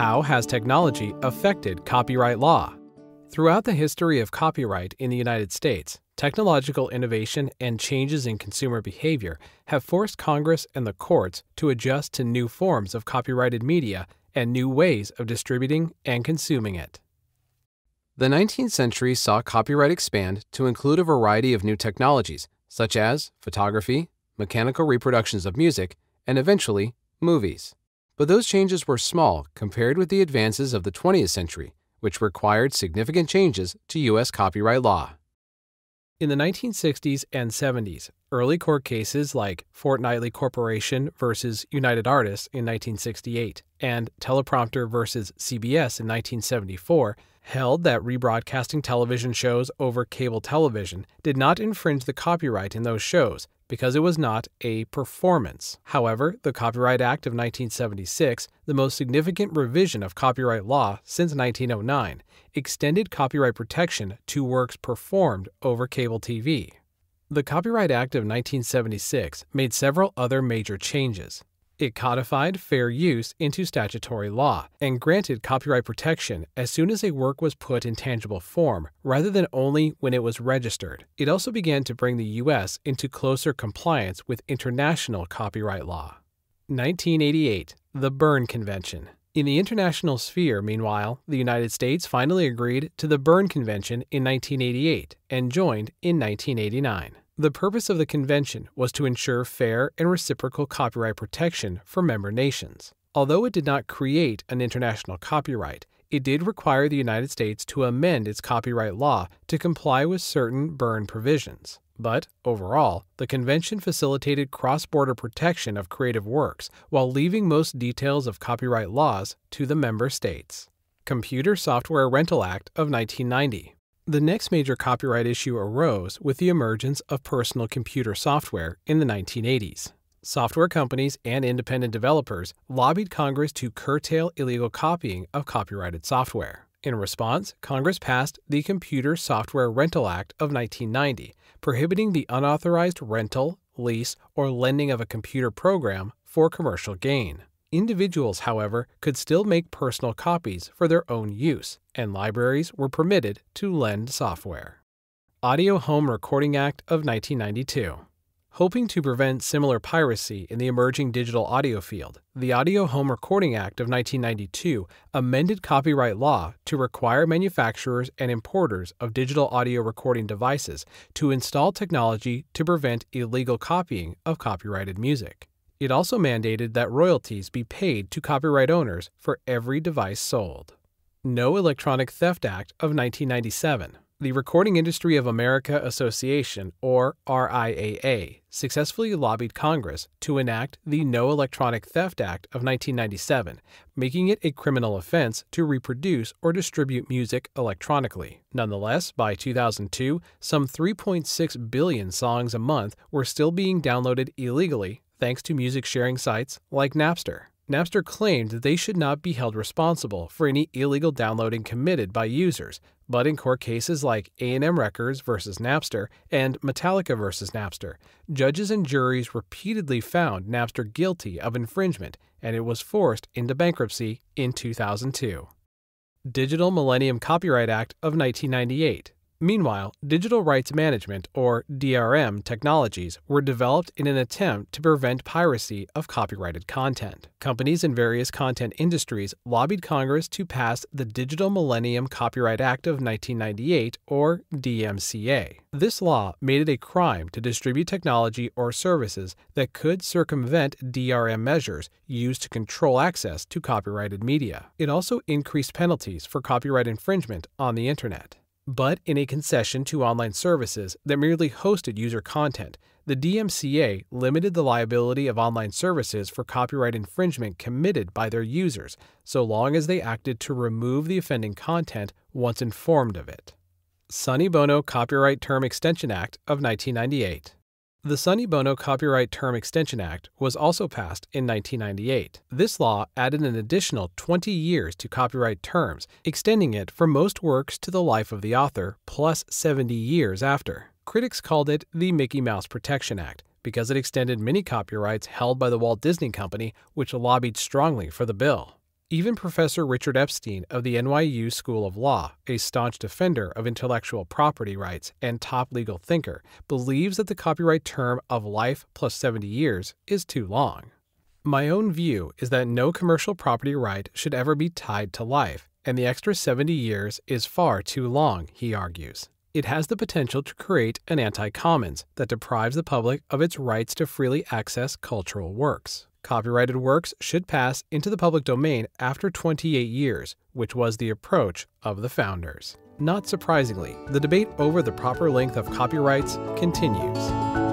How has technology affected copyright law? Throughout the history of copyright in the United States, technological innovation and changes in consumer behavior have forced Congress and the courts to adjust to new forms of copyrighted media and new ways of distributing and consuming it. The 19th century saw copyright expand to include a variety of new technologies, such as photography, mechanical reproductions of music, and eventually, movies. But those changes were small compared with the advances of the 20th century, which required significant changes to U.S. copyright law. In the 1960s and 70s, early court cases like Fortnightly Corporation versus United Artists in 1968 and Teleprompter versus CBS in 1974 held that rebroadcasting television shows over cable television did not infringe the copyright in those shows because it was not a performance. However, the Copyright Act of 1976, the most significant revision of copyright law since 1909, extended copyright protection to works performed over cable TV. The Copyright Act of 1976 made several other major changes. It codified fair use into statutory law and granted copyright protection as soon as a work was put in tangible form rather than only when it was registered. It also began to bring the U.S. into closer compliance with international copyright law. 1988 The Berne Convention. In the international sphere, meanwhile, the United States finally agreed to the Berne Convention in 1988 and joined in 1989. The purpose of the convention was to ensure fair and reciprocal copyright protection for member nations. Although it did not create an international copyright, it did require the United States to amend its copyright law to comply with certain Berne provisions. But overall, the convention facilitated cross border protection of creative works while leaving most details of copyright laws to the member states. Computer Software Rental Act of 1990. The next major copyright issue arose with the emergence of personal computer software in the 1980s. Software companies and independent developers lobbied Congress to curtail illegal copying of copyrighted software. In response, Congress passed the Computer Software Rental Act of 1990, prohibiting the unauthorized rental, lease, or lending of a computer program for commercial gain. Individuals, however, could still make personal copies for their own use, and libraries were permitted to lend software. Audio Home Recording Act of 1992. Hoping to prevent similar piracy in the emerging digital audio field, the Audio Home Recording Act of 1992 amended copyright law to require manufacturers and importers of digital audio recording devices to install technology to prevent illegal copying of copyrighted music. It also mandated that royalties be paid to copyright owners for every device sold. No Electronic Theft Act of 1997. The Recording Industry of America Association, or RIAA, successfully lobbied Congress to enact the No Electronic Theft Act of 1997, making it a criminal offense to reproduce or distribute music electronically. Nonetheless, by 2002, some 3.6 billion songs a month were still being downloaded illegally thanks to music sharing sites like Napster. Napster claimed that they should not be held responsible for any illegal downloading committed by users, but in court cases like A&M Records versus Napster and Metallica versus Napster, judges and juries repeatedly found Napster guilty of infringement, and it was forced into bankruptcy in 2002. Digital Millennium Copyright Act of 1998 Meanwhile, digital rights management, or DRM, technologies were developed in an attempt to prevent piracy of copyrighted content. Companies in various content industries lobbied Congress to pass the Digital Millennium Copyright Act of 1998, or DMCA. This law made it a crime to distribute technology or services that could circumvent DRM measures used to control access to copyrighted media. It also increased penalties for copyright infringement on the Internet. But in a concession to online services that merely hosted user content, the DMCA limited the liability of online services for copyright infringement committed by their users so long as they acted to remove the offending content once informed of it. Sonny Bono Copyright Term Extension Act of 1998. The Sonny Bono Copyright Term Extension Act was also passed in 1998. This law added an additional 20 years to copyright terms, extending it for most works to the life of the author plus 70 years after. Critics called it the Mickey Mouse Protection Act because it extended many copyrights held by the Walt Disney Company, which lobbied strongly for the bill. Even Professor Richard Epstein of the NYU School of Law, a staunch defender of intellectual property rights and top legal thinker, believes that the copyright term of life plus 70 years is too long. My own view is that no commercial property right should ever be tied to life, and the extra 70 years is far too long, he argues. It has the potential to create an anti commons that deprives the public of its rights to freely access cultural works. Copyrighted works should pass into the public domain after 28 years, which was the approach of the founders. Not surprisingly, the debate over the proper length of copyrights continues.